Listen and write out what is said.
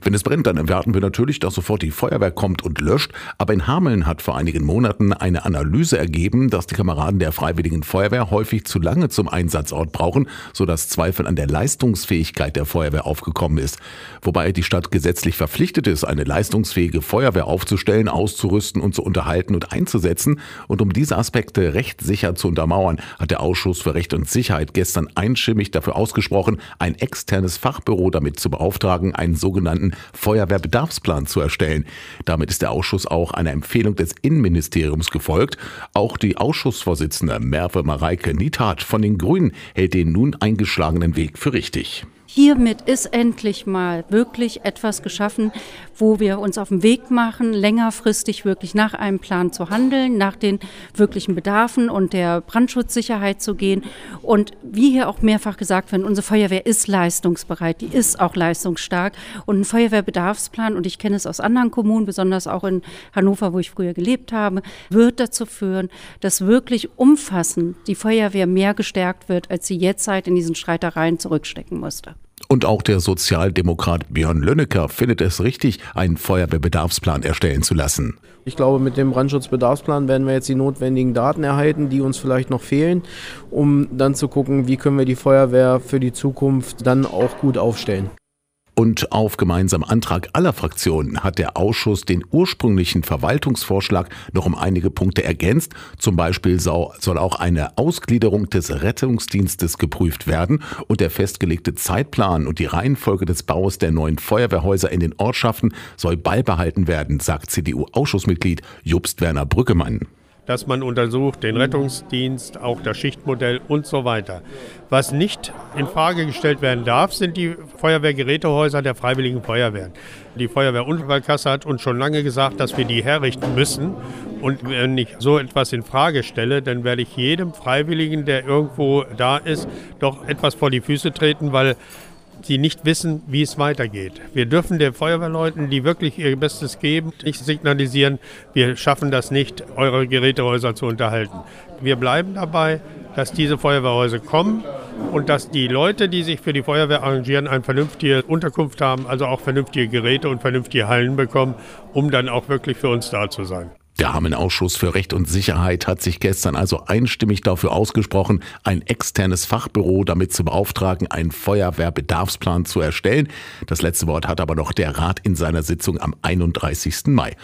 Wenn es brennt, dann erwarten wir natürlich, dass sofort die Feuerwehr kommt und löscht. Aber in Hameln hat vor einigen Monaten eine Analyse ergeben, dass die Kameraden der Freiwilligen Feuerwehr häufig zu lange zum Einsatzort brauchen, sodass Zweifel an der Leistungsfähigkeit der Feuerwehr aufgekommen ist. Wobei die Stadt gesetzlich verpflichtet ist, eine leistungsfähige Feuerwehr aufzustellen, auszurüsten und zu unterhalten und einzusetzen. Und um diese Aspekte rechtssicher zu untermauern, hat der Ausschuss für Recht und Sicherheit gestern einstimmig dafür ausgesprochen, ein externes Fachbüro damit zu beauftragen, einen sogenannten sogenannten Feuerwehrbedarfsplan zu erstellen. Damit ist der Ausschuss auch einer Empfehlung des Innenministeriums gefolgt. Auch die Ausschussvorsitzende Merve Mareike Niethardt von den Grünen hält den nun eingeschlagenen Weg für richtig. Hiermit ist endlich mal wirklich etwas geschaffen, wo wir uns auf den Weg machen, längerfristig wirklich nach einem Plan zu handeln, nach den wirklichen Bedarfen und der Brandschutzsicherheit zu gehen. Und wie hier auch mehrfach gesagt wird, unsere Feuerwehr ist leistungsbereit, die ist auch leistungsstark. Und ein Feuerwehrbedarfsplan, und ich kenne es aus anderen Kommunen, besonders auch in Hannover, wo ich früher gelebt habe, wird dazu führen, dass wirklich umfassend die Feuerwehr mehr gestärkt wird, als sie jetzt halt in diesen Streitereien zurückstecken musste. Und auch der Sozialdemokrat Björn Lönnecker findet es richtig, einen Feuerwehrbedarfsplan erstellen zu lassen. Ich glaube, mit dem Brandschutzbedarfsplan werden wir jetzt die notwendigen Daten erhalten, die uns vielleicht noch fehlen, um dann zu gucken, wie können wir die Feuerwehr für die Zukunft dann auch gut aufstellen. Und auf gemeinsamen Antrag aller Fraktionen hat der Ausschuss den ursprünglichen Verwaltungsvorschlag noch um einige Punkte ergänzt. Zum Beispiel soll auch eine Ausgliederung des Rettungsdienstes geprüft werden und der festgelegte Zeitplan und die Reihenfolge des Baus der neuen Feuerwehrhäuser in den Ortschaften soll beibehalten werden, sagt CDU-Ausschussmitglied Jobst Werner Brückemann dass man untersucht den Rettungsdienst, auch das Schichtmodell und so weiter. Was nicht in Frage gestellt werden darf, sind die Feuerwehrgerätehäuser der Freiwilligen Feuerwehren. Die Feuerwehrunfallkasse hat uns schon lange gesagt, dass wir die herrichten müssen. Und wenn ich so etwas in Frage stelle, dann werde ich jedem Freiwilligen, der irgendwo da ist, doch etwas vor die Füße treten, weil die nicht wissen, wie es weitergeht. Wir dürfen den Feuerwehrleuten, die wirklich ihr Bestes geben, nicht signalisieren, wir schaffen das nicht, eure Gerätehäuser zu unterhalten. Wir bleiben dabei, dass diese Feuerwehrhäuser kommen und dass die Leute, die sich für die Feuerwehr arrangieren, eine vernünftige Unterkunft haben, also auch vernünftige Geräte und vernünftige Hallen bekommen, um dann auch wirklich für uns da zu sein. Der Hameln-Ausschuss für Recht und Sicherheit hat sich gestern also einstimmig dafür ausgesprochen, ein externes Fachbüro damit zu beauftragen, einen Feuerwehrbedarfsplan zu erstellen. Das letzte Wort hat aber noch der Rat in seiner Sitzung am 31. Mai.